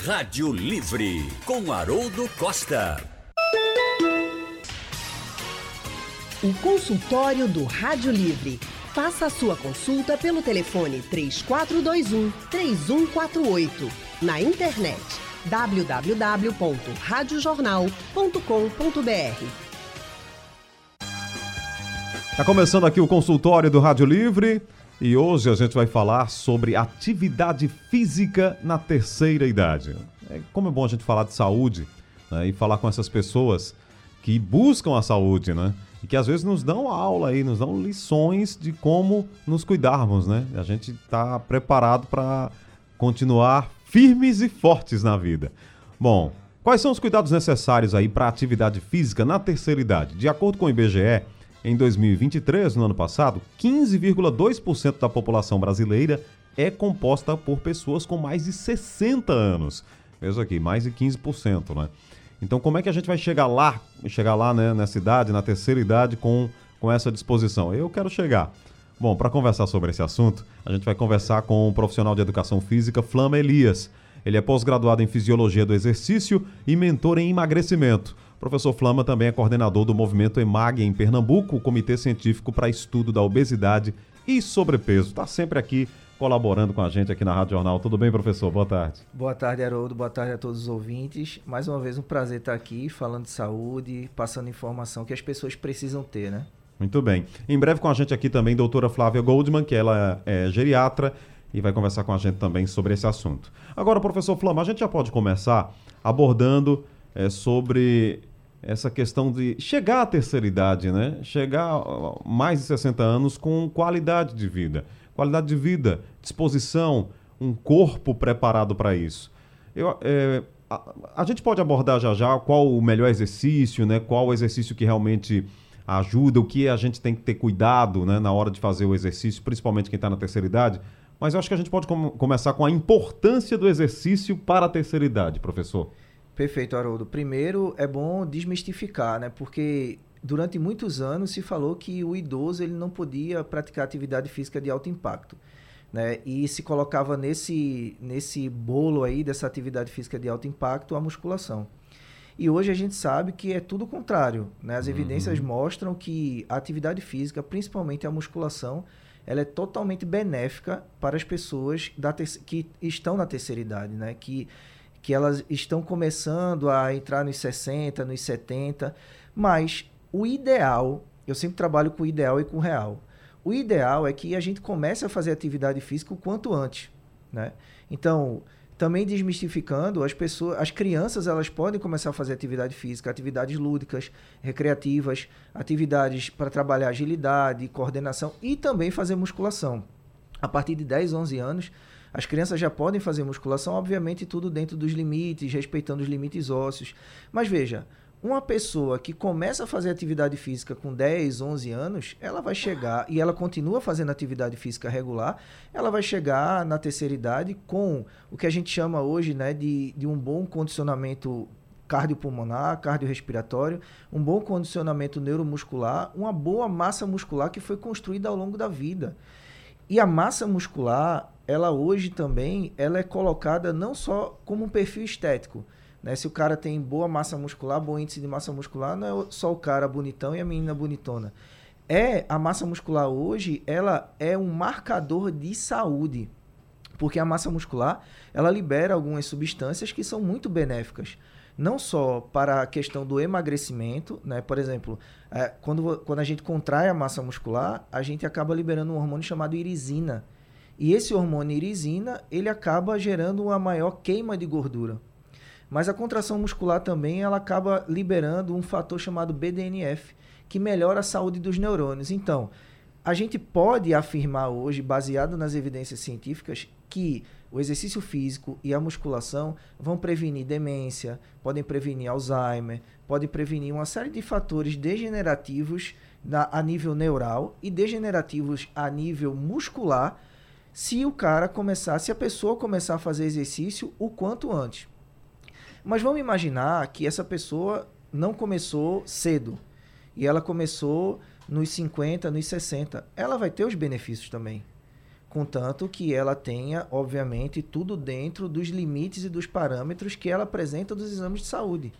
Rádio Livre, com Haroldo Costa. O consultório do Rádio Livre. Faça a sua consulta pelo telefone 3421 3148. Na internet www.radiojornal.com.br. Está começando aqui o consultório do Rádio Livre e hoje a gente vai falar sobre atividade física na terceira idade. É, como é bom a gente falar de saúde né, e falar com essas pessoas que buscam a saúde, né? E que às vezes nos dão aula aí, nos dão lições de como nos cuidarmos, né? A gente está preparado para continuar firmes e fortes na vida. Bom, quais são os cuidados necessários aí para atividade física na terceira idade? De acordo com o IBGE, em 2023, no ano passado, 15,2% da população brasileira é composta por pessoas com mais de 60 anos. Veja aqui, mais de 15%, né? Então, como é que a gente vai chegar lá, chegar lá né, nessa idade, na terceira idade, com, com essa disposição? Eu quero chegar. Bom, para conversar sobre esse assunto, a gente vai conversar com um profissional de educação física, Flama Elias. Ele é pós-graduado em Fisiologia do Exercício e mentor em emagrecimento. O professor Flama também é coordenador do movimento EMAG em Pernambuco, o Comitê Científico para Estudo da Obesidade e Sobrepeso. Está sempre aqui colaborando com a gente aqui na Rádio Jornal. Tudo bem, professor? Boa tarde. Boa tarde, Haroldo. Boa tarde a todos os ouvintes. Mais uma vez, um prazer estar aqui falando de saúde, passando informação que as pessoas precisam ter, né? Muito bem. Em breve com a gente aqui também, doutora Flávia Goldman, que ela é geriatra e vai conversar com a gente também sobre esse assunto. Agora, professor Flama, a gente já pode começar abordando é, sobre essa questão de chegar à terceira idade, né? Chegar a mais de 60 anos com qualidade de vida. Qualidade de vida, disposição, um corpo preparado para isso. Eu, é, a, a, gente pode abordar já já qual o melhor exercício, né? Qual o exercício que realmente ajuda, o que a gente tem que ter cuidado né, na hora de fazer o exercício, principalmente quem está na terceira idade. Mas eu acho que a gente pode com começar com a importância do exercício para a terceira idade, professor. Perfeito, Haroldo. Primeiro, é bom desmistificar, né? Porque durante muitos anos se falou que o idoso ele não podia praticar atividade física de alto impacto. Né? E se colocava nesse, nesse bolo aí dessa atividade física de alto impacto a musculação. E hoje a gente sabe que é tudo o contrário. Né? As uhum. evidências mostram que a atividade física, principalmente a musculação, ela é totalmente benéfica para as pessoas da que estão na terceira idade, né? que que elas estão começando a entrar nos 60, nos 70, mas o ideal, eu sempre trabalho com o ideal e com o real. O ideal é que a gente comece a fazer atividade física o quanto antes, né? Então, também desmistificando, as pessoas, as crianças, elas podem começar a fazer atividade física, atividades lúdicas, recreativas, atividades para trabalhar agilidade, coordenação e também fazer musculação. A partir de 10, 11 anos, as crianças já podem fazer musculação, obviamente tudo dentro dos limites, respeitando os limites ósseos. Mas veja, uma pessoa que começa a fazer atividade física com 10, 11 anos, ela vai chegar e ela continua fazendo atividade física regular, ela vai chegar na terceira idade com o que a gente chama hoje né, de, de um bom condicionamento cardiopulmonar, cardiorrespiratório, um bom condicionamento neuromuscular, uma boa massa muscular que foi construída ao longo da vida. E a massa muscular, ela hoje também, ela é colocada não só como um perfil estético. Né? Se o cara tem boa massa muscular, bom índice de massa muscular, não é só o cara bonitão e a menina bonitona. É a massa muscular hoje, ela é um marcador de saúde, porque a massa muscular ela libera algumas substâncias que são muito benéficas não só para a questão do emagrecimento, né? Por exemplo, é, quando, quando a gente contrai a massa muscular, a gente acaba liberando um hormônio chamado irisina. E esse hormônio irisina, ele acaba gerando uma maior queima de gordura. Mas a contração muscular também, ela acaba liberando um fator chamado BDNF, que melhora a saúde dos neurônios. Então, a gente pode afirmar hoje, baseado nas evidências científicas, que o exercício físico e a musculação vão prevenir demência, podem prevenir Alzheimer, podem prevenir uma série de fatores degenerativos na, a nível neural e degenerativos a nível muscular, se o cara começar, se a pessoa começar a fazer exercício o quanto antes. Mas vamos imaginar que essa pessoa não começou cedo e ela começou nos 50, nos 60. Ela vai ter os benefícios também. contanto que ela tenha, obviamente, tudo dentro dos limites e dos parâmetros que ela apresenta dos exames de saúde.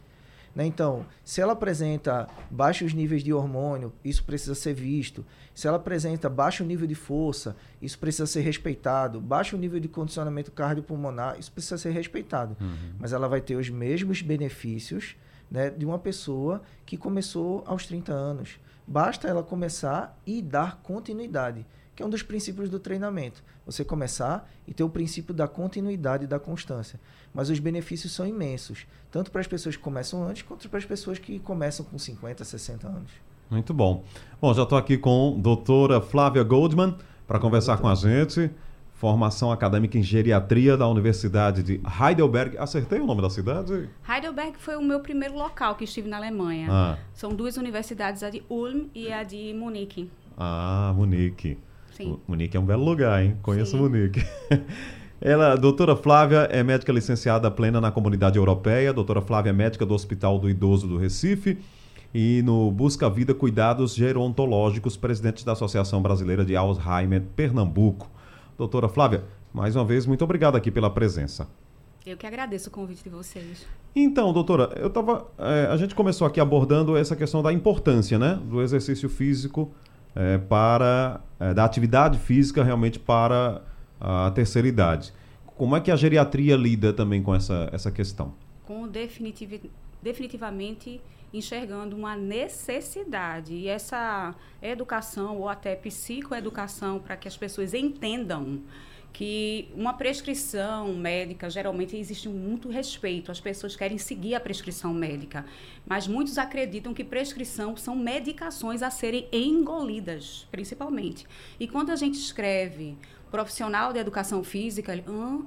Né? Então, se ela apresenta baixos níveis de hormônio, isso precisa ser visto. Se ela apresenta baixo nível de força, isso precisa ser respeitado. Baixo nível de condicionamento cardiopulmonar, isso precisa ser respeitado. Uhum. Mas ela vai ter os mesmos benefícios né, de uma pessoa que começou aos 30 anos. Basta ela começar e dar continuidade que é um dos princípios do treinamento. Você começar e ter o princípio da continuidade e da constância. Mas os benefícios são imensos, tanto para as pessoas que começam antes, quanto para as pessoas que começam com 50, 60 anos. Muito bom. Bom, já estou aqui com a doutora Flávia Goldman para conversar com a gente. Formação acadêmica em geriatria da Universidade de Heidelberg. Acertei o nome da cidade? Heidelberg foi o meu primeiro local que estive na Alemanha. Ah. São duas universidades, a de Ulm e a de Munique. Ah, Munique. Sim. Munique é um belo lugar, hein? Conheço Sim. Munique. Ela, a doutora Flávia é médica licenciada plena na comunidade europeia, doutora Flávia é médica do Hospital do Idoso do Recife e no Busca Vida Cuidados Gerontológicos, presidente da Associação Brasileira de Alzheimer, Pernambuco. Doutora Flávia, mais uma vez, muito obrigado aqui pela presença. Eu que agradeço o convite de vocês. Então, doutora, eu tava, é, a gente começou aqui abordando essa questão da importância né, do exercício físico é, para é, da atividade física realmente para a terceira idade. Como é que a geriatria lida também com essa, essa questão? Com definitiv, definitivamente enxergando uma necessidade e essa educação ou até psicoeducação para que as pessoas entendam que uma prescrição médica, geralmente existe muito respeito, as pessoas querem seguir a prescrição médica, mas muitos acreditam que prescrição são medicações a serem engolidas, principalmente. E quando a gente escreve profissional de educação física, ele, ah,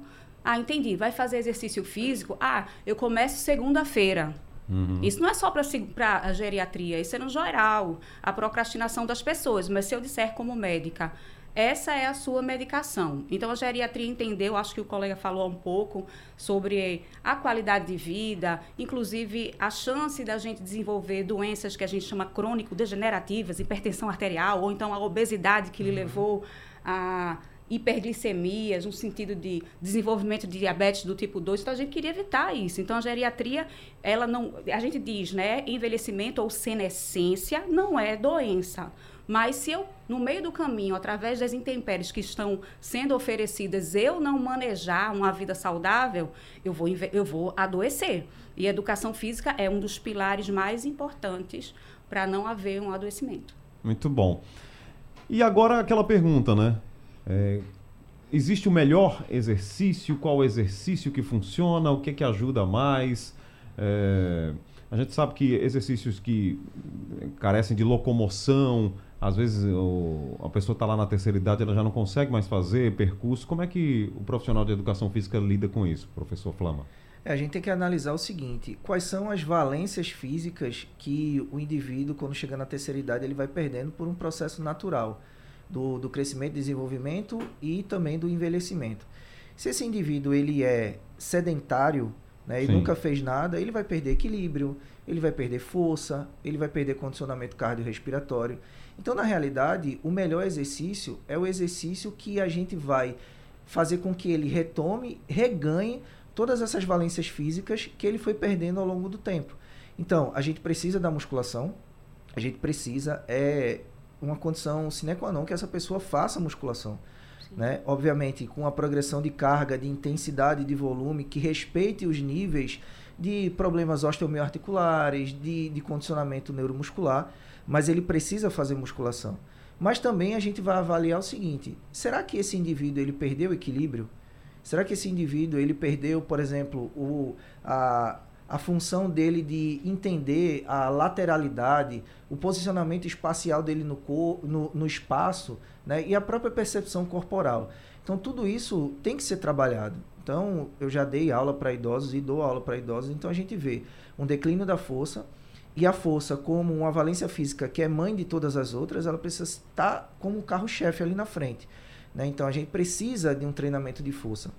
ah, entendi, vai fazer exercício físico? Ah, eu começo segunda-feira. Uhum. Isso não é só para a geriatria, isso é no geral, a procrastinação das pessoas. Mas se eu disser como médica, essa é a sua medicação. Então, a geriatria entendeu, acho que o colega falou um pouco sobre a qualidade de vida, inclusive a chance da gente desenvolver doenças que a gente chama crônico-degenerativas, hipertensão arterial, ou então a obesidade que lhe uhum. levou a hiperglicemias, no sentido de desenvolvimento de diabetes do tipo 2. Então, a gente queria evitar isso. Então, a geriatria, ela não... A gente diz, né? Envelhecimento ou senescência não é doença. Mas se eu, no meio do caminho, através das intempéries que estão sendo oferecidas, eu não manejar uma vida saudável, eu vou, eu vou adoecer. E a educação física é um dos pilares mais importantes para não haver um adoecimento. Muito bom. E agora aquela pergunta, né? É, existe o melhor exercício? Qual exercício que funciona? O que é que ajuda mais? É, a gente sabe que exercícios que carecem de locomoção, às vezes o, a pessoa está lá na terceira idade, ela já não consegue mais fazer percurso. Como é que o profissional de educação física lida com isso, professor Flama? É, a gente tem que analisar o seguinte: quais são as valências físicas que o indivíduo, quando chega na terceira idade, ele vai perdendo por um processo natural do, do crescimento, desenvolvimento e também do envelhecimento. Se esse indivíduo ele é sedentário né, e Sim. nunca fez nada, ele vai perder equilíbrio, ele vai perder força, ele vai perder condicionamento cardiorrespiratório. Então, na realidade, o melhor exercício é o exercício que a gente vai fazer com que ele retome, reganhe todas essas valências físicas que ele foi perdendo ao longo do tempo. Então, a gente precisa da musculação, a gente precisa é uma condição sine qua non que essa pessoa faça musculação. Né? Obviamente, com a progressão de carga, de intensidade, de volume, que respeite os níveis de problemas osteomioarticulares, de, de condicionamento neuromuscular, mas ele precisa fazer musculação. Mas também a gente vai avaliar o seguinte: será que esse indivíduo ele perdeu o equilíbrio? Será que esse indivíduo ele perdeu, por exemplo, o, a, a função dele de entender a lateralidade, o posicionamento espacial dele no, cor, no, no espaço né? e a própria percepção corporal. Então, tudo isso tem que ser trabalhado. Então, eu já dei aula para idosos e dou aula para idosos, então a gente vê um declínio da força, e a força, como uma valência física que é mãe de todas as outras, ela precisa estar como um carro-chefe ali na frente. Né? Então, a gente precisa de um treinamento de força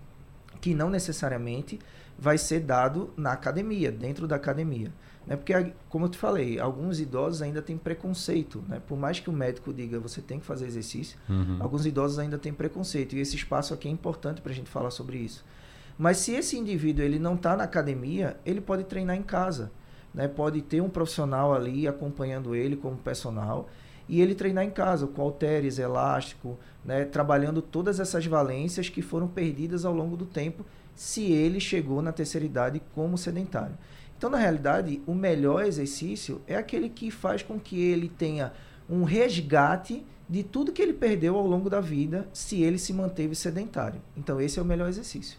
que não necessariamente vai ser dado na academia, dentro da academia. Né? Porque, como eu te falei, alguns idosos ainda têm preconceito. Né? Por mais que o médico diga você tem que fazer exercício, uhum. alguns idosos ainda têm preconceito. E esse espaço aqui é importante para a gente falar sobre isso. Mas se esse indivíduo ele não está na academia, ele pode treinar em casa. Né? Pode ter um profissional ali acompanhando ele como personal e ele treinar em casa, com halteres, elástico, né? trabalhando todas essas valências que foram perdidas ao longo do tempo se ele chegou na terceira idade como sedentário. Então, na realidade, o melhor exercício é aquele que faz com que ele tenha um resgate de tudo que ele perdeu ao longo da vida se ele se manteve sedentário. Então, esse é o melhor exercício.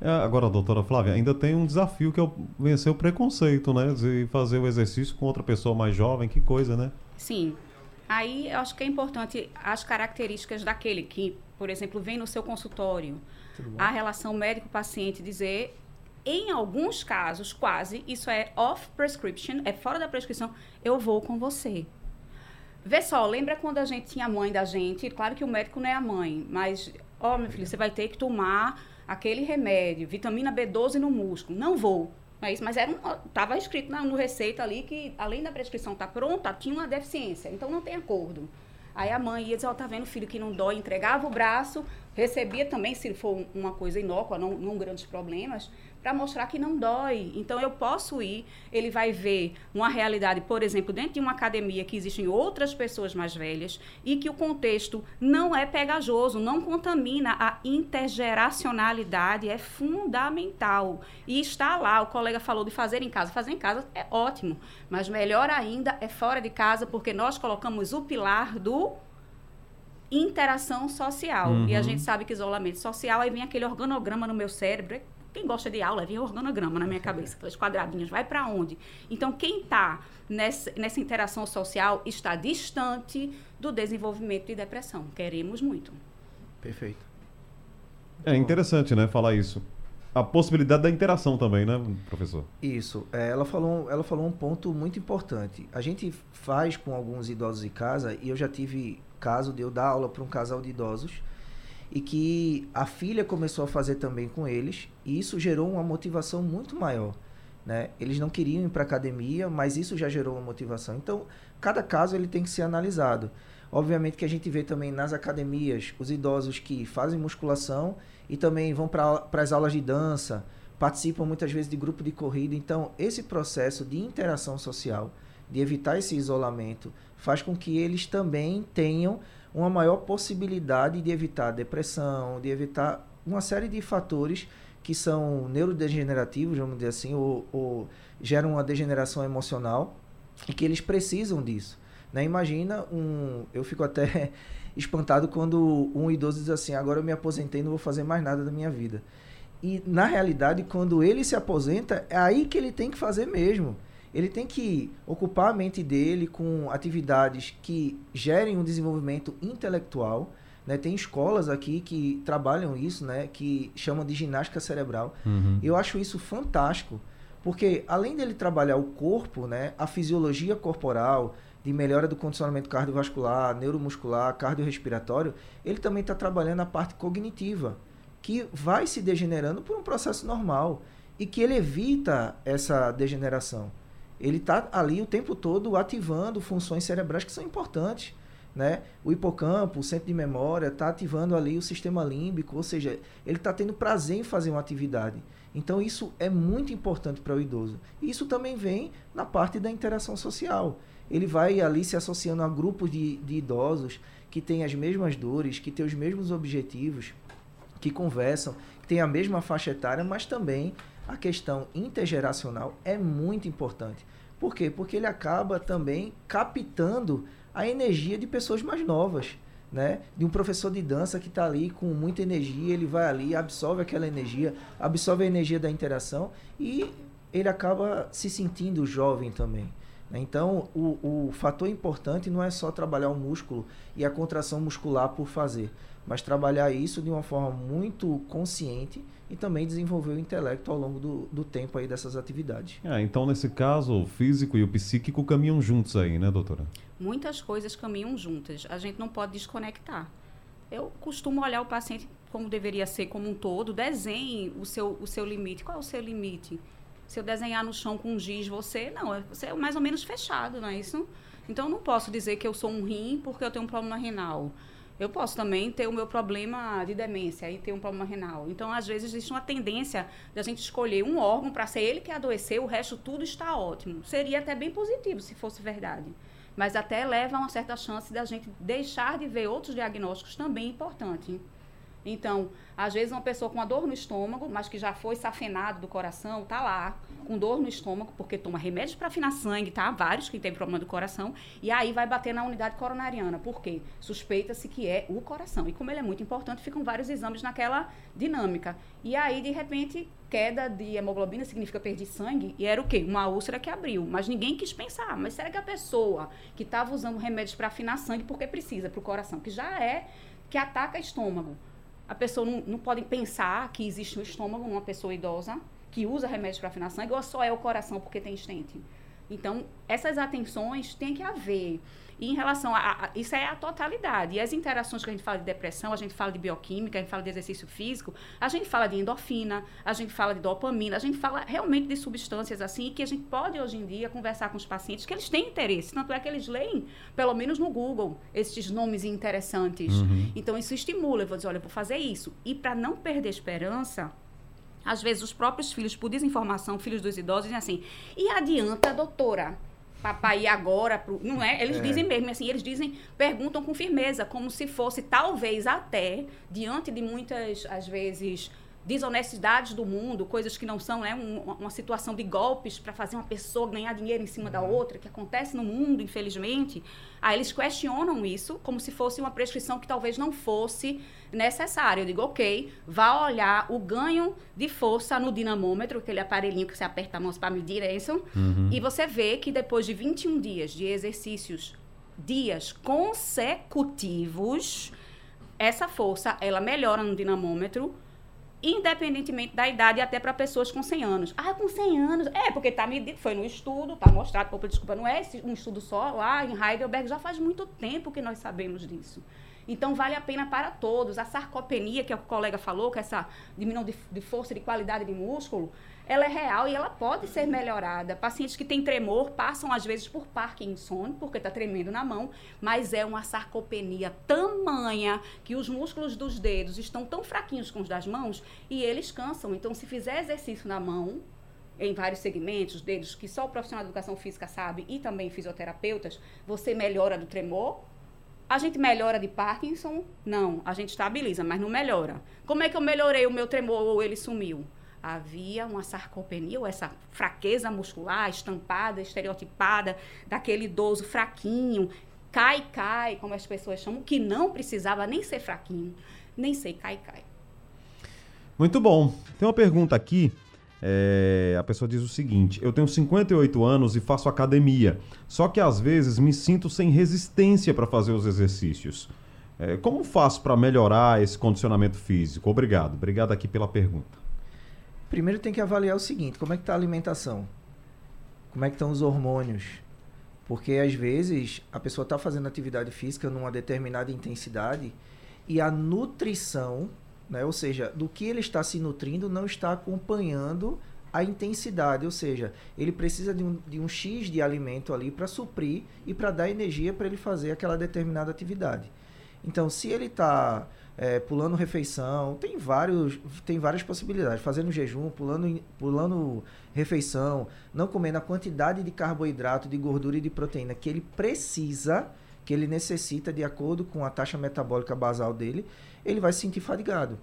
É, agora, doutora Flávia, ainda tem um desafio que é vencer o preconceito, né? De fazer o exercício com outra pessoa mais jovem, que coisa, né? Sim. Aí eu acho que é importante as características daquele que, por exemplo, vem no seu consultório, a relação médico-paciente dizer em alguns casos, quase, isso é off prescription, é fora da prescrição, eu vou com você. Vê só, lembra quando a gente tinha a mãe da gente? Claro que o médico não é a mãe, mas, ó, oh, meu filho, você vai ter que tomar aquele remédio, vitamina B12 no músculo. Não vou. É isso, mas era um, tava escrito na, no receita ali que, além da prescrição estar tá pronta, tinha uma deficiência. Então, não tem acordo. Aí a mãe ia dizer, ó, oh, tá vendo filho que não dói, entregava o braço, recebia também, se for uma coisa inócua, não, não grandes problemas, para mostrar que não dói. Então eu posso ir, ele vai ver uma realidade, por exemplo, dentro de uma academia que existem outras pessoas mais velhas e que o contexto não é pegajoso, não contamina a intergeracionalidade, é fundamental. E está lá, o colega falou de fazer em casa, fazer em casa é ótimo, mas melhor ainda é fora de casa porque nós colocamos o pilar do interação social. Uhum. E a uhum. gente sabe que isolamento social, aí vem aquele organograma no meu cérebro, quem gosta de aula, vem organograma na minha cabeça, aqueles quadradinhos, vai para onde? Então, quem está nessa, nessa interação social está distante do desenvolvimento de depressão. Queremos muito. Perfeito. É interessante, né, falar isso. A possibilidade da interação também, né, professor? Isso. É, ela, falou, ela falou um ponto muito importante. A gente faz com alguns idosos em casa, e eu já tive caso de eu dar aula para um casal de idosos, e que a filha começou a fazer também com eles, e isso gerou uma motivação muito maior. Né? Eles não queriam ir para academia, mas isso já gerou uma motivação. Então, cada caso ele tem que ser analisado. Obviamente que a gente vê também nas academias os idosos que fazem musculação e também vão para as aulas de dança, participam muitas vezes de grupo de corrida. Então, esse processo de interação social, de evitar esse isolamento, faz com que eles também tenham uma maior possibilidade de evitar depressão, de evitar uma série de fatores que são neurodegenerativos, vamos dizer assim, ou, ou geram uma degeneração emocional e que eles precisam disso. Né? Imagina um. Eu fico até espantado quando um idoso diz assim: agora eu me aposentei, não vou fazer mais nada da minha vida. E na realidade, quando ele se aposenta, é aí que ele tem que fazer mesmo ele tem que ocupar a mente dele com atividades que gerem um desenvolvimento intelectual. Né? Tem escolas aqui que trabalham isso, né? que chamam de ginástica cerebral. Uhum. Eu acho isso fantástico, porque além dele trabalhar o corpo, né? a fisiologia corporal, de melhora do condicionamento cardiovascular, neuromuscular, cardiorrespiratório, ele também está trabalhando a parte cognitiva, que vai se degenerando por um processo normal e que ele evita essa degeneração ele está ali o tempo todo ativando funções cerebrais que são importantes. Né? O hipocampo, o centro de memória, está ativando ali o sistema límbico, ou seja, ele está tendo prazer em fazer uma atividade. Então, isso é muito importante para o idoso. Isso também vem na parte da interação social. Ele vai ali se associando a grupos de, de idosos que têm as mesmas dores, que têm os mesmos objetivos, que conversam, que têm a mesma faixa etária, mas também a questão intergeracional é muito importante. Por quê? Porque ele acaba também captando a energia de pessoas mais novas. Né? De um professor de dança que está ali com muita energia, ele vai ali, absorve aquela energia, absorve a energia da interação e ele acaba se sentindo jovem também. Né? Então, o, o fator importante não é só trabalhar o músculo e a contração muscular por fazer, mas trabalhar isso de uma forma muito consciente e também desenvolver o intelecto ao longo do, do tempo aí dessas atividades. É, então, nesse caso, o físico e o psíquico caminham juntos aí, né, doutora? Muitas coisas caminham juntas. A gente não pode desconectar. Eu costumo olhar o paciente como deveria ser como um todo, desenhe o seu, o seu limite. Qual é o seu limite? Se eu desenhar no chão com giz, você não, é, você é mais ou menos fechado, não é isso? Então eu não posso dizer que eu sou um rim porque eu tenho um problema renal. Eu posso também ter o meu problema de demência e ter um problema renal. Então, às vezes, existe uma tendência da gente escolher um órgão para ser ele que adoecer, o resto tudo está ótimo. Seria até bem positivo se fosse verdade. Mas até leva a uma certa chance da gente deixar de ver outros diagnósticos também importantes. Então, às vezes uma pessoa com uma dor no estômago, mas que já foi safenado do coração, tá lá com dor no estômago, porque toma remédios para afinar sangue, tá? Vários que têm problema do coração, e aí vai bater na unidade coronariana. Por quê? Suspeita-se que é o coração. E como ele é muito importante, ficam vários exames naquela dinâmica. E aí, de repente, queda de hemoglobina significa perder sangue, e era o quê? Uma úlcera que abriu. Mas ninguém quis pensar, mas será que a pessoa que estava usando remédios para afinar sangue, porque precisa para o coração, que já é que ataca estômago, a pessoa não, não pode pensar que existe um estômago numa pessoa idosa que usa remédio para afinar sangue ou só é o coração porque tem estente. Então, essas atenções tem que haver. E em relação a, a, Isso é a totalidade. E as interações que a gente fala de depressão, a gente fala de bioquímica, a gente fala de exercício físico, a gente fala de endorfina, a gente fala de dopamina, a gente fala realmente de substâncias assim, que a gente pode hoje em dia conversar com os pacientes que eles têm interesse. Tanto é que eles leem, pelo menos no Google, esses nomes interessantes. Uhum. Então, isso estimula. Eu vou dizer, olha, eu vou fazer isso. E para não perder esperança, às vezes os próprios filhos, por desinformação, filhos dos idosos, dizem assim: e adianta, doutora? papai agora pro, não é eles é. dizem mesmo assim eles dizem perguntam com firmeza como se fosse talvez até diante de muitas às vezes desonestidades do mundo, coisas que não são né, um, uma situação de golpes para fazer uma pessoa ganhar dinheiro em cima da uhum. outra, que acontece no mundo, infelizmente. Aí eles questionam isso como se fosse uma prescrição que talvez não fosse necessária. Eu digo, ok, vá olhar o ganho de força no dinamômetro, aquele aparelhinho que você aperta a mão para medir isso, uhum. e você vê que depois de 21 dias de exercícios, dias consecutivos, essa força, ela melhora no dinamômetro, independentemente da idade, até para pessoas com 100 anos. Ah, com 100 anos. É, porque está medido, foi no estudo, está mostrado, opa, desculpa, não é um estudo só lá em Heidelberg, já faz muito tempo que nós sabemos disso. Então, vale a pena para todos. A sarcopenia, que o colega falou, que é essa diminuição de, de força e de qualidade de músculo, ela é real e ela pode ser melhorada. Pacientes que têm tremor passam, às vezes, por Parkinson, porque está tremendo na mão, mas é uma sarcopenia tamanha que os músculos dos dedos estão tão fraquinhos com os das mãos e eles cansam. Então, se fizer exercício na mão, em vários segmentos, dedos que só o profissional de educação física sabe e também fisioterapeutas, você melhora do tremor. A gente melhora de Parkinson? Não, a gente estabiliza, mas não melhora. Como é que eu melhorei o meu tremor ou ele sumiu? Havia uma sarcopenia, ou essa fraqueza muscular estampada, estereotipada, daquele idoso fraquinho, cai, cai, como as pessoas chamam, que não precisava nem ser fraquinho, nem ser cai, cai. Muito bom. Tem uma pergunta aqui. É, a pessoa diz o seguinte: Eu tenho 58 anos e faço academia, só que às vezes me sinto sem resistência para fazer os exercícios. É, como faço para melhorar esse condicionamento físico? Obrigado. Obrigado aqui pela pergunta. Primeiro tem que avaliar o seguinte, como é que está a alimentação? Como é que estão os hormônios? Porque às vezes a pessoa está fazendo atividade física numa determinada intensidade e a nutrição, né, ou seja, do que ele está se nutrindo não está acompanhando a intensidade, ou seja, ele precisa de um, de um X de alimento ali para suprir e para dar energia para ele fazer aquela determinada atividade. Então, se ele está é, pulando refeição, tem, vários, tem várias possibilidades. Fazendo jejum, pulando, pulando refeição, não comendo a quantidade de carboidrato, de gordura e de proteína que ele precisa, que ele necessita de acordo com a taxa metabólica basal dele, ele vai se sentir fadigado.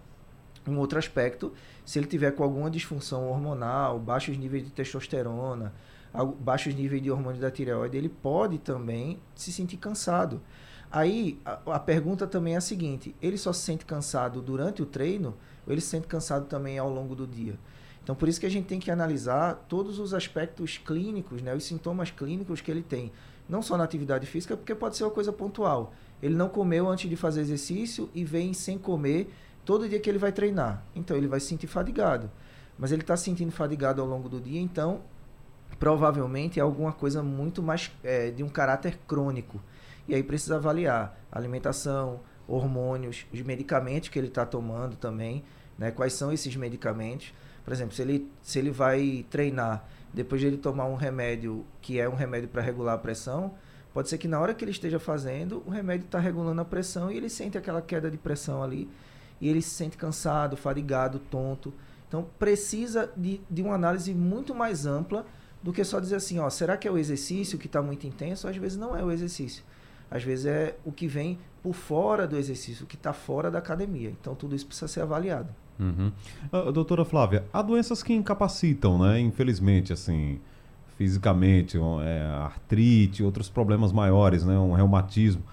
Um outro aspecto, se ele tiver com alguma disfunção hormonal, baixos níveis de testosterona, baixos níveis de hormônio da tireoide, ele pode também se sentir cansado. Aí a, a, pergunta também é a seguinte: ele só se sente cansado durante o treino ou ele se sente cansado também ao longo do dia? Então, por isso que a gente tem que analisar todos os aspectos clínicos, né, os sintomas clínicos que ele tem. Não só na atividade física, porque pode ser uma coisa pontual. Ele não comeu antes de fazer exercício e vem sem comer todo dia que ele vai treinar. Então, ele vai se sentir fadigado. Mas ele está se sentindo fadigado ao longo do dia, então, provavelmente é alguma coisa muito mais é, de um caráter crônico. E aí precisa avaliar alimentação, hormônios, os medicamentos que ele está tomando também, né? Quais são esses medicamentos? Por exemplo, se ele, se ele vai treinar depois de ele tomar um remédio que é um remédio para regular a pressão, pode ser que na hora que ele esteja fazendo, o remédio está regulando a pressão e ele sente aquela queda de pressão ali e ele se sente cansado, fadigado, tonto. Então precisa de, de uma análise muito mais ampla do que só dizer assim, ó, será que é o exercício que está muito intenso? Às vezes não é o exercício. Às vezes é o que vem por fora do exercício, o que está fora da academia. Então tudo isso precisa ser avaliado. Uhum. Uh, doutora Flávia, há doenças que incapacitam, né? Infelizmente, assim, fisicamente, um, é, artrite, outros problemas maiores, né? Um reumatismo.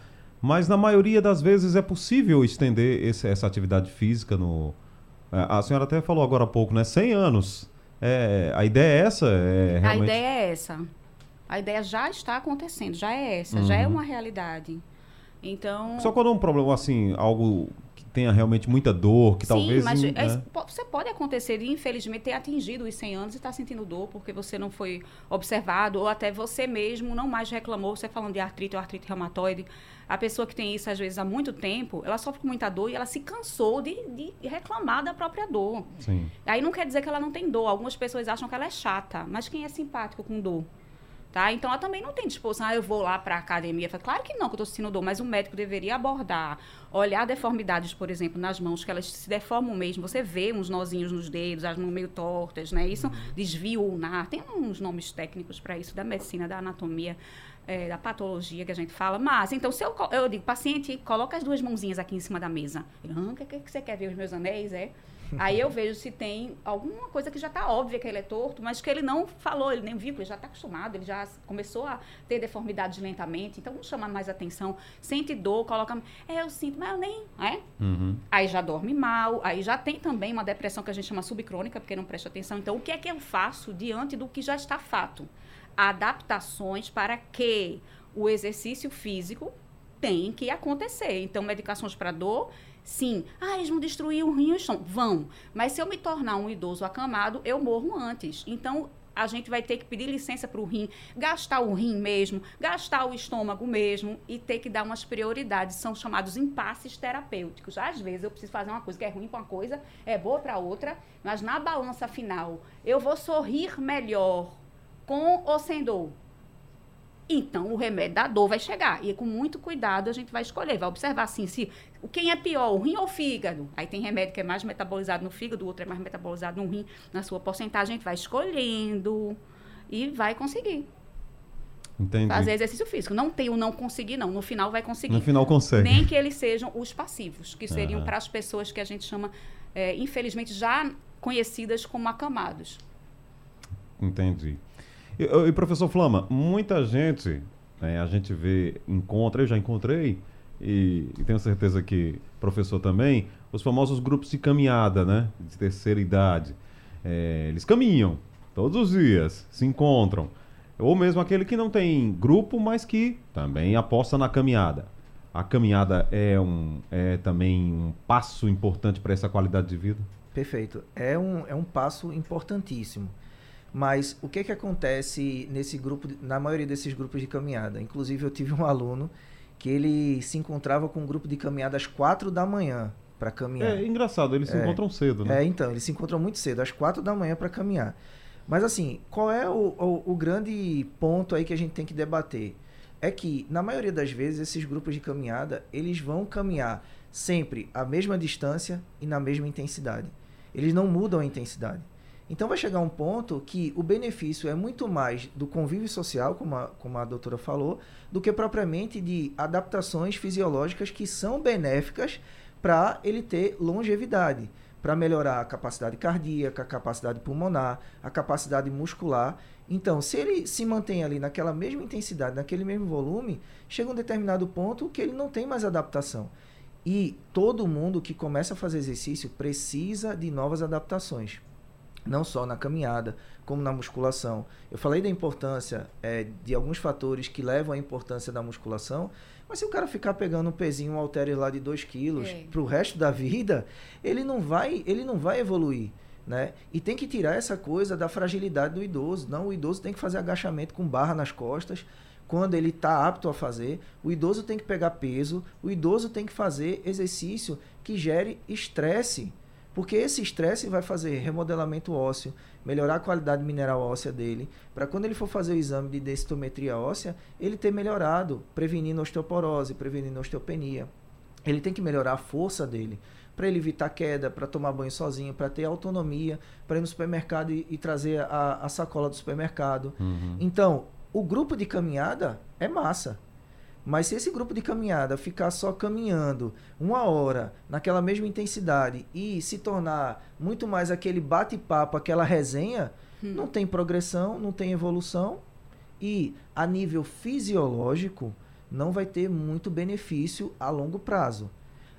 Mas na maioria das vezes é possível estender esse, essa atividade física no. É, a senhora até falou agora há pouco, né? 100 anos. É, a ideia é essa? É realmente... A ideia é essa. A ideia já está acontecendo, já é essa, uhum. já é uhum. uma realidade. Então. Só quando é um problema assim, algo tenha realmente muita dor, que Sim, talvez... mas né? é, você pode acontecer de, infelizmente, ter atingido os 100 anos e estar tá sentindo dor porque você não foi observado, ou até você mesmo não mais reclamou, você falando de artrite ou artrite reumatoide, a pessoa que tem isso, às vezes, há muito tempo, ela sofre com muita dor e ela se cansou de, de reclamar da própria dor. Sim. Aí não quer dizer que ela não tem dor. Algumas pessoas acham que ela é chata, mas quem é simpático com dor? Tá? Então ela também não tem disposição, ah, eu vou lá para a academia. Claro que não, que eu estou sentindo dor, mas o médico deveria abordar, olhar deformidades, por exemplo, nas mãos, que elas se deformam mesmo. Você vê uns nozinhos nos dedos, as mãos meio tortas, né? Isso, uhum. desvio ulnar, tem uns nomes técnicos para isso, da medicina, da anatomia. É, da patologia que a gente fala, mas então se eu, eu digo, paciente, coloca as duas mãozinhas aqui em cima da mesa. Ele, ah, o que, que você quer ver os meus anéis? É? Aí eu vejo se tem alguma coisa que já está óbvia que ele é torto, mas que ele não falou, ele nem viu, ele já está acostumado, ele já começou a ter deformidades lentamente, então vamos chamar mais atenção. Sente dor, coloca. É, eu sinto, mas eu nem. É? Uhum. Aí já dorme mal, aí já tem também uma depressão que a gente chama subcrônica, porque não presta atenção. Então, o que é que eu faço diante do que já está fato? Adaptações para que o exercício físico tem que acontecer. Então, medicações para dor Sim. Ah, eles vão destruir o estômago. Vão. Mas se eu me tornar um idoso acamado, eu morro antes. Então, a gente vai ter que pedir licença para o rim, gastar o rim mesmo, gastar o estômago mesmo e ter que dar umas prioridades. São chamados impasses terapêuticos. Às vezes eu preciso fazer uma coisa que é ruim para uma coisa, é boa para outra, mas na balança final eu vou sorrir melhor com ou sem dor. Então, o remédio da dor vai chegar. E com muito cuidado a gente vai escolher, vai observar assim, se quem é pior, o rim ou o fígado. Aí tem remédio que é mais metabolizado no fígado, o outro é mais metabolizado no rim, na sua porcentagem, a gente vai escolhendo e vai conseguir. Entendi. Fazer exercício físico. Não tem o não conseguir, não. No final vai conseguir. No final consegue. Nem que eles sejam os passivos, que seriam para as pessoas que a gente chama, é, infelizmente, já conhecidas como acamados. Entendi. E, e professor Flama, muita gente, né, a gente vê, encontra, eu já encontrei, e, e, tenho certeza que professor também, os famosos grupos de caminhada, né? De terceira idade. É, eles caminham todos os dias, se encontram. Ou mesmo aquele que não tem grupo, mas que também aposta na caminhada. A caminhada é, um, é também um passo importante para essa qualidade de vida? Perfeito. É um, é um passo importantíssimo. Mas o que, que acontece nesse grupo, na maioria desses grupos de caminhada? Inclusive, eu tive um aluno que ele se encontrava com um grupo de caminhada às quatro da manhã para caminhar. É engraçado, eles se é, encontram cedo, né? É, então, eles se encontram muito cedo, às quatro da manhã para caminhar. Mas assim, qual é o, o, o, grande ponto aí que a gente tem que debater? É que, na maioria das vezes, esses grupos de caminhada, eles vão caminhar sempre a mesma distância e na mesma intensidade. Eles não mudam a intensidade. Então vai chegar um ponto que o benefício é muito mais do convívio social, como a, como a doutora falou, do que propriamente de adaptações fisiológicas que são benéficas para ele ter longevidade, para melhorar a capacidade cardíaca, a capacidade pulmonar, a capacidade muscular. Então, se ele se mantém ali naquela mesma intensidade, naquele mesmo volume, chega um determinado ponto que ele não tem mais adaptação. E todo mundo que começa a fazer exercício precisa de novas adaptações não só na caminhada, como na musculação. Eu falei da importância é, de alguns fatores que levam à importância da musculação, mas se o cara ficar pegando um pezinho, um halter lá de 2 quilos é. para o resto da vida, ele não vai, ele não vai evoluir. Né? E tem que tirar essa coisa da fragilidade do idoso. Não, o idoso tem que fazer agachamento com barra nas costas, quando ele está apto a fazer. O idoso tem que pegar peso, o idoso tem que fazer exercício que gere estresse, porque esse estresse vai fazer remodelamento ósseo, melhorar a qualidade mineral óssea dele, para quando ele for fazer o exame de densitometria óssea, ele ter melhorado, prevenindo osteoporose, prevenindo osteopenia. Ele tem que melhorar a força dele para ele evitar queda, para tomar banho sozinho, para ter autonomia, para ir no supermercado e, e trazer a, a, sacola do supermercado. Uhum. Então, o grupo de caminhada é massa. Mas se esse grupo de caminhada ficar só caminhando uma hora naquela mesma intensidade e se tornar muito mais aquele bate-papo, aquela resenha, hum. não tem progressão, não tem evolução e a nível fisiológico não vai ter muito benefício a longo prazo.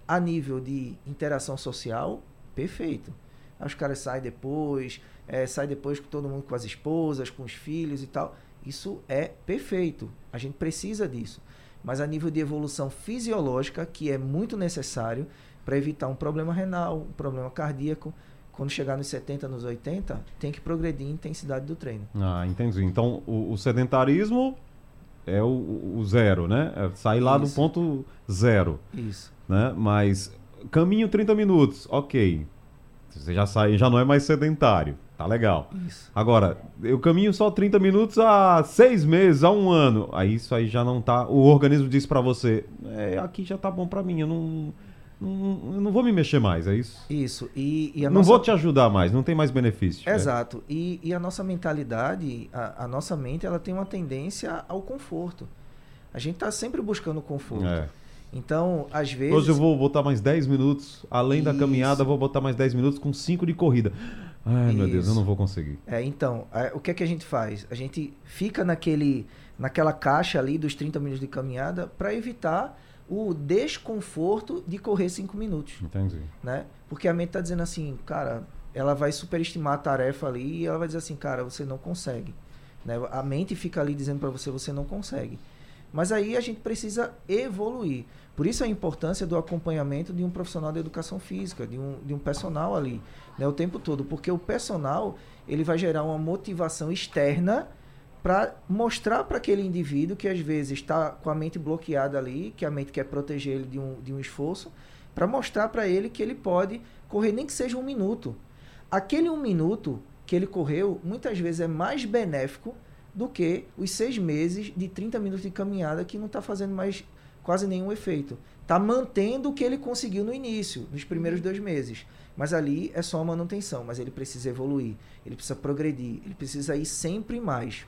A nível de interação social, perfeito. Os caras saem depois, é, saem depois com todo mundo, com as esposas, com os filhos e tal. Isso é perfeito. A gente precisa disso. Mas a nível de evolução fisiológica, que é muito necessário para evitar um problema renal, um problema cardíaco, quando chegar nos 70, nos 80, tem que progredir em intensidade do treino. Ah, entendi. Então, o, o sedentarismo é o, o, zero, né? É sair lá Isso. do ponto zero. Isso. Né? Mas caminho 30 minutos, ok. Você já sai, já não é mais sedentário. Tá legal. Isso. Agora, eu caminho só 30 minutos há seis meses, há um ano. Aí isso aí já não tá. O organismo diz para você: é, aqui já tá bom para mim, eu não, não, eu não vou me mexer mais, é isso? Isso. E, e não nossa... vou te ajudar mais, não tem mais benefício. É. Exato. É. E, e a nossa mentalidade, a, a, nossa mente, ela tem uma tendência ao conforto. A gente tá sempre buscando conforto. É. Então, às vezes. Hoje eu vou botar mais 10 minutos, além isso. da caminhada, vou botar mais 10 minutos com 5 de corrida. Ai, Isso. meu Deus, eu não vou conseguir. É, então, o que é que a gente faz? A gente fica naquele, naquela caixa ali dos 30 minutos de caminhada para evitar o desconforto de correr 5 minutos. Entendi. Né? Porque a mente está dizendo assim, cara, ela vai superestimar a tarefa ali e ela vai dizer assim, cara, você não consegue. Né? A mente fica ali dizendo para você, você não consegue. Mas aí a gente precisa evoluir. Por isso a importância do acompanhamento de um profissional de educação física, de um, de um personal ali, né, o tempo todo. Porque o personal ele vai gerar uma motivação externa para mostrar para aquele indivíduo que às vezes está com a mente bloqueada ali, que a mente quer proteger ele de um, de um esforço, para mostrar para ele que ele pode correr nem que seja um minuto. Aquele um minuto que ele correu, muitas vezes é mais benéfico do que os seis meses de 30 minutos de caminhada que não está fazendo mais quase nenhum efeito. Está mantendo o que ele conseguiu no início, nos primeiros dois meses. Mas ali é só manutenção, mas ele precisa evoluir, ele precisa progredir, ele precisa ir sempre mais.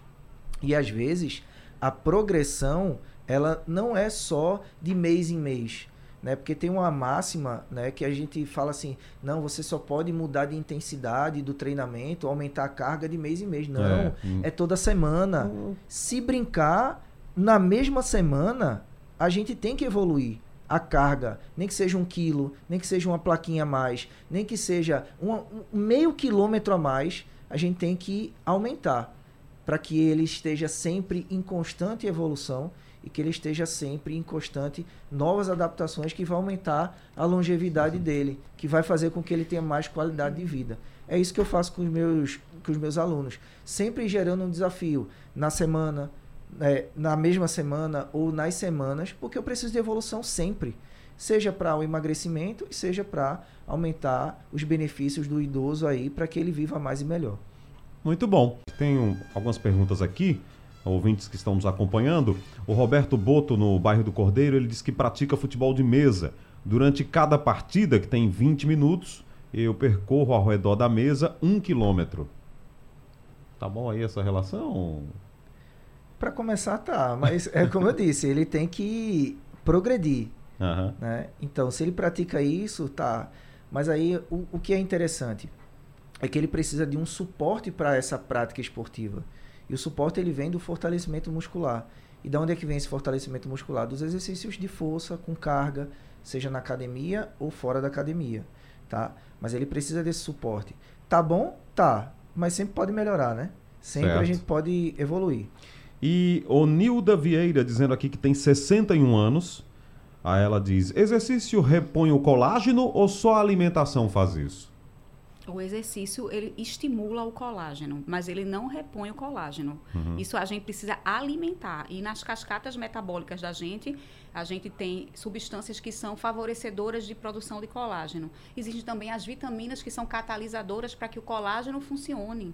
E às vezes a progressão ela não é só de mês em mês né? Porque tem uma máxima, né, que a gente fala assim, não, você só pode mudar de intensidade do treinamento, aumentar a carga de mês em mês. Não, é, hum. é toda semana. Hum. Se brincar, na mesma semana, a gente tem que evoluir a carga, nem que seja um quilo, nem que seja uma plaquinha a mais, nem que seja um, um meio quilômetro a mais, a gente tem que aumentar para que ele esteja sempre em constante evolução e que ele esteja sempre em constante novas adaptações que vão aumentar a longevidade dele, que vai fazer com que ele tenha mais qualidade de vida. É isso que eu faço com os meus, com os meus alunos, sempre gerando um desafio na semana, é, na mesma semana ou nas semanas, porque eu preciso de evolução sempre, seja para o emagrecimento e seja para aumentar os benefícios do idoso aí para que ele viva mais e melhor. Muito bom. Tenho algumas perguntas aqui ouvintes que estão nos acompanhando, o Roberto Boto, no bairro do Cordeiro, ele diz que pratica futebol de mesa. Durante cada partida, que tem 20 minutos, eu percorro ao redor da mesa um quilômetro. Tá bom aí essa relação? Para começar, tá. Mas é como eu disse, ele tem que progredir. Uhum. Né? Então, se ele pratica isso, tá. Mas aí, o, o que é interessante é que ele precisa de um suporte para essa prática esportiva. E o suporte ele vem do fortalecimento muscular. E de onde é que vem esse fortalecimento muscular? Dos exercícios de força com carga, seja na academia ou fora da academia, tá? Mas ele precisa desse suporte. Tá bom? Tá. Mas sempre pode melhorar, né? Sempre certo. a gente pode evoluir. E o Nilda Vieira dizendo aqui que tem 61 anos. Aí ela diz: exercício repõe o colágeno ou só a alimentação faz isso? O exercício, ele estimula o colágeno, mas ele não repõe o colágeno. Uhum. Isso a gente precisa alimentar. E nas cascatas metabólicas da gente, a gente tem substâncias que são favorecedoras de produção de colágeno. Existem também as vitaminas que são catalisadoras para que o colágeno funcione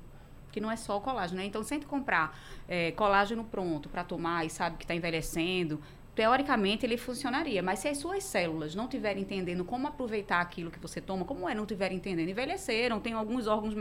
que não é só o colágeno, né? Então, sempre comprar é, colágeno pronto para tomar e sabe que está envelhecendo, teoricamente ele funcionaria, mas se as suas células não estiverem entendendo como aproveitar aquilo que você toma, como é não estiverem entendendo, envelheceram, tem alguns órgãos,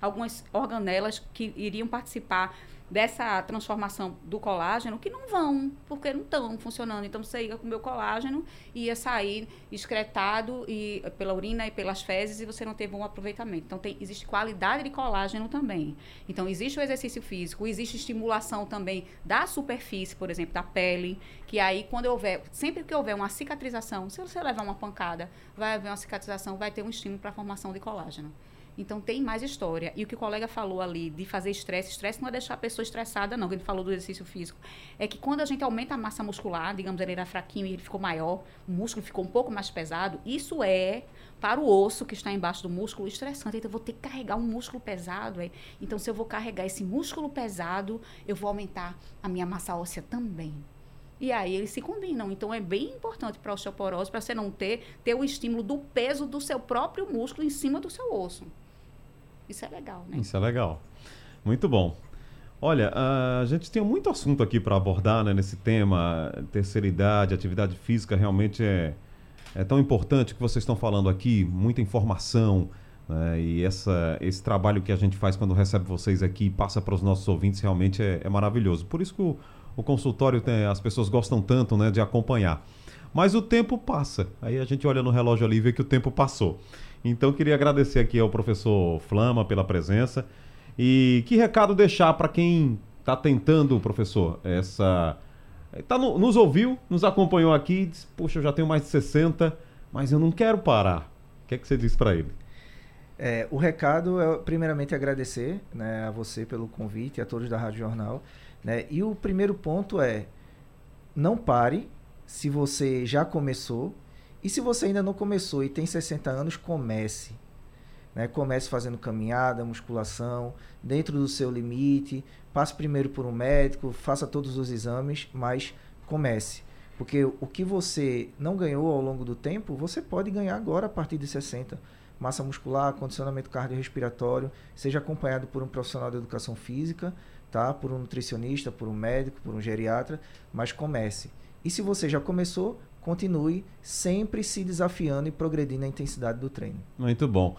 algumas organelas que iriam participar dessa transformação do colágeno que não vão, porque não estão funcionando. Então você ia comer o colágeno e ia sair excretado e, pela urina e pelas fezes e você não teve um aproveitamento. Então tem, existe qualidade de colágeno também. Então existe o exercício físico, existe estimulação também da superfície, por exemplo, da pele, que aí quando houver, sempre que houver uma cicatrização, se você levar uma pancada, vai haver uma cicatrização, vai ter um estímulo para a formação de colágeno. Então tem mais história. E o que o colega falou ali de fazer estresse, estresse não é deixar a pessoa estressada, não, que ele falou do exercício físico. É que quando a gente aumenta a massa muscular, digamos, ele era fraquinho e ele ficou maior, o músculo ficou um pouco mais pesado, isso é para o osso que está embaixo do músculo estressante. Então eu vou ter que carregar um músculo pesado. É? Então, se eu vou carregar esse músculo pesado, eu vou aumentar a minha massa óssea também. E aí eles se combinam. Então é bem importante para a osteoporose, para você não ter, ter o estímulo do peso do seu próprio músculo em cima do seu osso. Isso é legal, né? Isso é legal. Muito bom. Olha, a gente tem muito assunto aqui para abordar né, nesse tema. Terceira idade, atividade física realmente é, é tão importante que vocês estão falando aqui, muita informação. Né, e essa, esse trabalho que a gente faz quando recebe vocês aqui e passa para os nossos ouvintes realmente é, é maravilhoso. Por isso que o, o consultório tem, as pessoas gostam tanto né, de acompanhar. Mas o tempo passa. Aí a gente olha no relógio ali e vê que o tempo passou. Então queria agradecer aqui ao professor Flama pela presença. E que recado deixar para quem está tentando, professor, essa. Tá no, nos ouviu, nos acompanhou aqui disse, poxa, eu já tenho mais de 60, mas eu não quero parar. O que é que você diz para ele? É, o recado é, primeiramente, agradecer né, a você pelo convite, a todos da Rádio Jornal. Né? E o primeiro ponto é: não pare se você já começou e se você ainda não começou e tem 60 anos, comece. Né? Comece fazendo caminhada, musculação, dentro do seu limite. Passe primeiro por um médico, faça todos os exames, mas comece. Porque o que você não ganhou ao longo do tempo, você pode ganhar agora a partir de 60. Massa muscular, condicionamento cardiorrespiratório, seja acompanhado por um profissional de educação física, tá? por um nutricionista, por um médico, por um geriatra, mas comece. E se você já começou, continue sempre se desafiando e progredindo na intensidade do treino. Muito bom.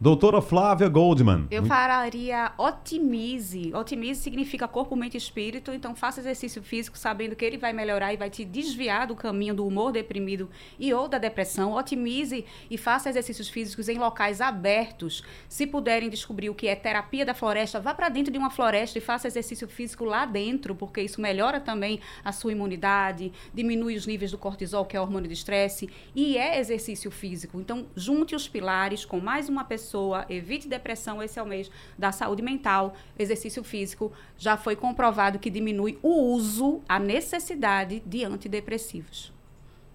Doutora Flávia Goldman. Eu falaria otimize. Otimize significa corpo, mente e espírito. Então, faça exercício físico sabendo que ele vai melhorar e vai te desviar do caminho do humor deprimido e ou da depressão. Otimize e faça exercícios físicos em locais abertos. Se puderem descobrir o que é terapia da floresta, vá para dentro de uma floresta e faça exercício físico lá dentro, porque isso melhora também a sua imunidade, diminui os níveis do cortisol, que é o hormônio de estresse, e é exercício físico. Então, junte os pilares com mais uma pessoa pessoa, evite depressão, esse é o mês da saúde mental, exercício físico, já foi comprovado que diminui o uso, a necessidade de antidepressivos.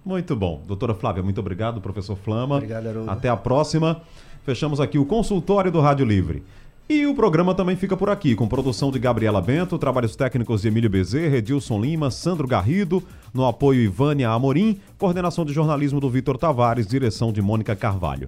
Muito bom. Doutora Flávia, muito obrigado, professor Flama. Obrigado, Haroldo. Até a próxima. Fechamos aqui o consultório do Rádio Livre. E o programa também fica por aqui, com produção de Gabriela Bento, trabalhos técnicos de Emílio Bezerra, Edilson Lima, Sandro Garrido, no apoio Ivânia Amorim, coordenação de jornalismo do Vitor Tavares, direção de Mônica Carvalho.